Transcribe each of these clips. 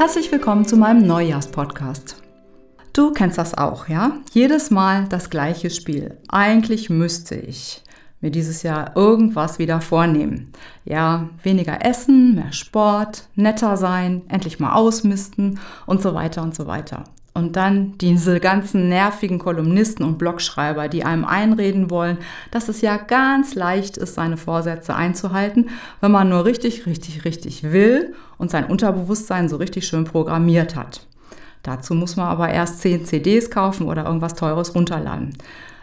Herzlich willkommen zu meinem Neujahrspodcast. Du kennst das auch, ja? Jedes Mal das gleiche Spiel. Eigentlich müsste ich mir dieses Jahr irgendwas wieder vornehmen. Ja, weniger essen, mehr Sport, netter sein, endlich mal ausmisten und so weiter und so weiter. Und dann diese ganzen nervigen Kolumnisten und Blogschreiber, die einem einreden wollen, dass es ja ganz leicht ist, seine Vorsätze einzuhalten, wenn man nur richtig, richtig, richtig will und sein Unterbewusstsein so richtig schön programmiert hat. Dazu muss man aber erst 10 CDs kaufen oder irgendwas Teures runterladen.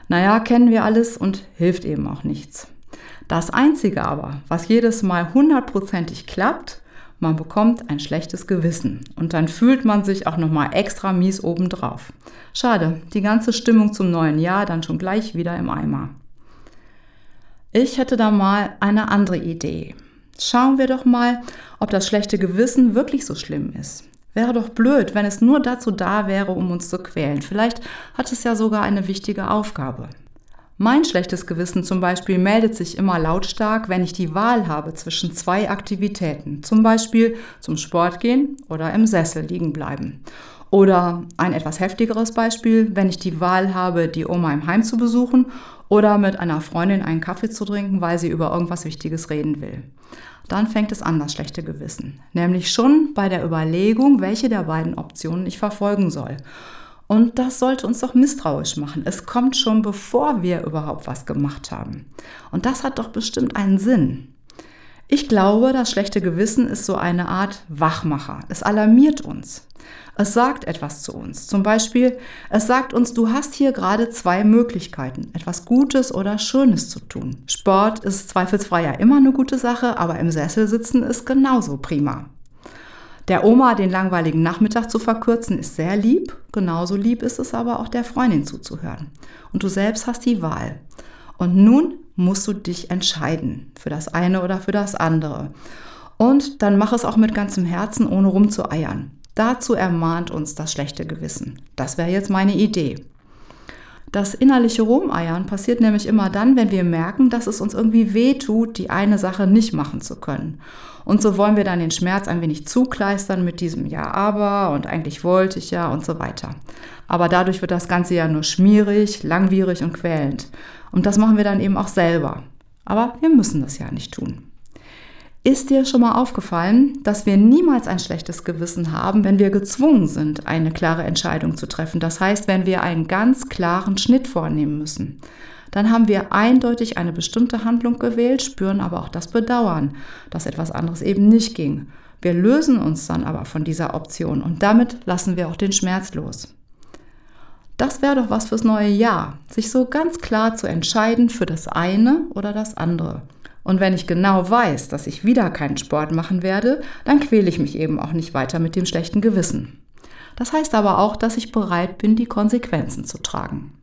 Naja, kennen wir alles und hilft eben auch nichts. Das Einzige aber, was jedes Mal hundertprozentig klappt, man bekommt ein schlechtes Gewissen und dann fühlt man sich auch nochmal extra mies obendrauf. Schade, die ganze Stimmung zum neuen Jahr dann schon gleich wieder im Eimer. Ich hätte da mal eine andere Idee. Schauen wir doch mal, ob das schlechte Gewissen wirklich so schlimm ist. Wäre doch blöd, wenn es nur dazu da wäre, um uns zu quälen. Vielleicht hat es ja sogar eine wichtige Aufgabe. Mein schlechtes Gewissen zum Beispiel meldet sich immer lautstark, wenn ich die Wahl habe zwischen zwei Aktivitäten, zum Beispiel zum Sport gehen oder im Sessel liegen bleiben. Oder ein etwas heftigeres Beispiel, wenn ich die Wahl habe, die Oma im Heim zu besuchen oder mit einer Freundin einen Kaffee zu trinken, weil sie über irgendwas Wichtiges reden will. Dann fängt es an, das schlechte Gewissen. Nämlich schon bei der Überlegung, welche der beiden Optionen ich verfolgen soll. Und das sollte uns doch misstrauisch machen. Es kommt schon, bevor wir überhaupt was gemacht haben. Und das hat doch bestimmt einen Sinn. Ich glaube, das schlechte Gewissen ist so eine Art Wachmacher. Es alarmiert uns. Es sagt etwas zu uns. Zum Beispiel, es sagt uns, du hast hier gerade zwei Möglichkeiten, etwas Gutes oder Schönes zu tun. Sport ist zweifelsfrei ja immer eine gute Sache, aber im Sessel sitzen ist genauso prima. Der Oma den langweiligen Nachmittag zu verkürzen ist sehr lieb, genauso lieb ist es aber auch der Freundin zuzuhören. Und du selbst hast die Wahl. Und nun musst du dich entscheiden für das eine oder für das andere. Und dann mach es auch mit ganzem Herzen, ohne rumzueiern. Dazu ermahnt uns das schlechte Gewissen. Das wäre jetzt meine Idee. Das innerliche Rumeiern passiert nämlich immer dann, wenn wir merken, dass es uns irgendwie weh tut, die eine Sache nicht machen zu können. Und so wollen wir dann den Schmerz ein wenig zukleistern mit diesem Ja, aber und eigentlich wollte ich ja und so weiter. Aber dadurch wird das Ganze ja nur schmierig, langwierig und quälend. Und das machen wir dann eben auch selber. Aber wir müssen das ja nicht tun. Ist dir schon mal aufgefallen, dass wir niemals ein schlechtes Gewissen haben, wenn wir gezwungen sind, eine klare Entscheidung zu treffen? Das heißt, wenn wir einen ganz klaren Schnitt vornehmen müssen. Dann haben wir eindeutig eine bestimmte Handlung gewählt, spüren aber auch das Bedauern, dass etwas anderes eben nicht ging. Wir lösen uns dann aber von dieser Option und damit lassen wir auch den Schmerz los. Das wäre doch was fürs neue Jahr, sich so ganz klar zu entscheiden für das eine oder das andere. Und wenn ich genau weiß, dass ich wieder keinen Sport machen werde, dann quäle ich mich eben auch nicht weiter mit dem schlechten Gewissen. Das heißt aber auch, dass ich bereit bin, die Konsequenzen zu tragen.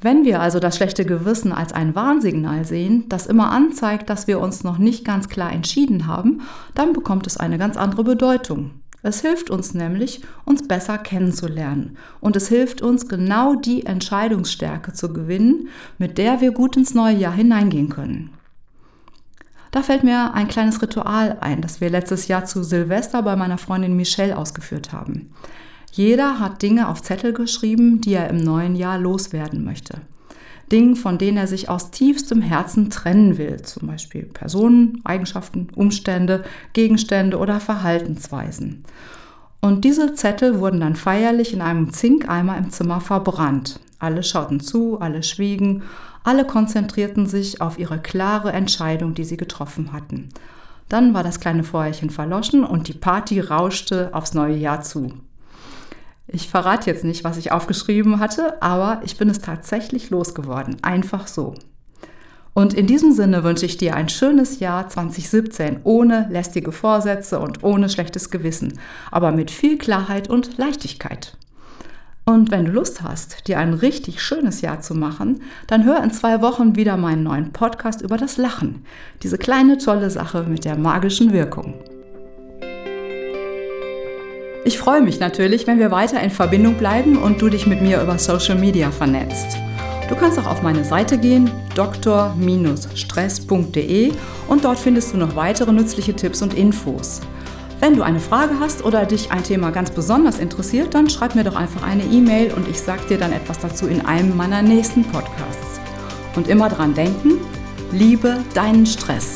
Wenn wir also das schlechte Gewissen als ein Warnsignal sehen, das immer anzeigt, dass wir uns noch nicht ganz klar entschieden haben, dann bekommt es eine ganz andere Bedeutung. Es hilft uns nämlich, uns besser kennenzulernen und es hilft uns, genau die Entscheidungsstärke zu gewinnen, mit der wir gut ins neue Jahr hineingehen können. Da fällt mir ein kleines Ritual ein, das wir letztes Jahr zu Silvester bei meiner Freundin Michelle ausgeführt haben. Jeder hat Dinge auf Zettel geschrieben, die er im neuen Jahr loswerden möchte. Dinge, von denen er sich aus tiefstem Herzen trennen will, zum Beispiel Personen, Eigenschaften, Umstände, Gegenstände oder Verhaltensweisen. Und diese Zettel wurden dann feierlich in einem Zinkeimer im Zimmer verbrannt. Alle schauten zu, alle schwiegen, alle konzentrierten sich auf ihre klare Entscheidung, die sie getroffen hatten. Dann war das kleine Feuerchen verloschen und die Party rauschte aufs neue Jahr zu. Ich verrate jetzt nicht, was ich aufgeschrieben hatte, aber ich bin es tatsächlich losgeworden. Einfach so. Und in diesem Sinne wünsche ich dir ein schönes Jahr 2017 ohne lästige Vorsätze und ohne schlechtes Gewissen, aber mit viel Klarheit und Leichtigkeit. Und wenn du Lust hast, dir ein richtig schönes Jahr zu machen, dann hör in zwei Wochen wieder meinen neuen Podcast über das Lachen. Diese kleine tolle Sache mit der magischen Wirkung. Ich freue mich natürlich, wenn wir weiter in Verbindung bleiben und du dich mit mir über Social Media vernetzt. Du kannst auch auf meine Seite gehen, dr-stress.de und dort findest du noch weitere nützliche Tipps und Infos. Wenn du eine Frage hast oder dich ein Thema ganz besonders interessiert, dann schreib mir doch einfach eine E-Mail und ich sage dir dann etwas dazu in einem meiner nächsten Podcasts. Und immer dran denken, liebe deinen Stress.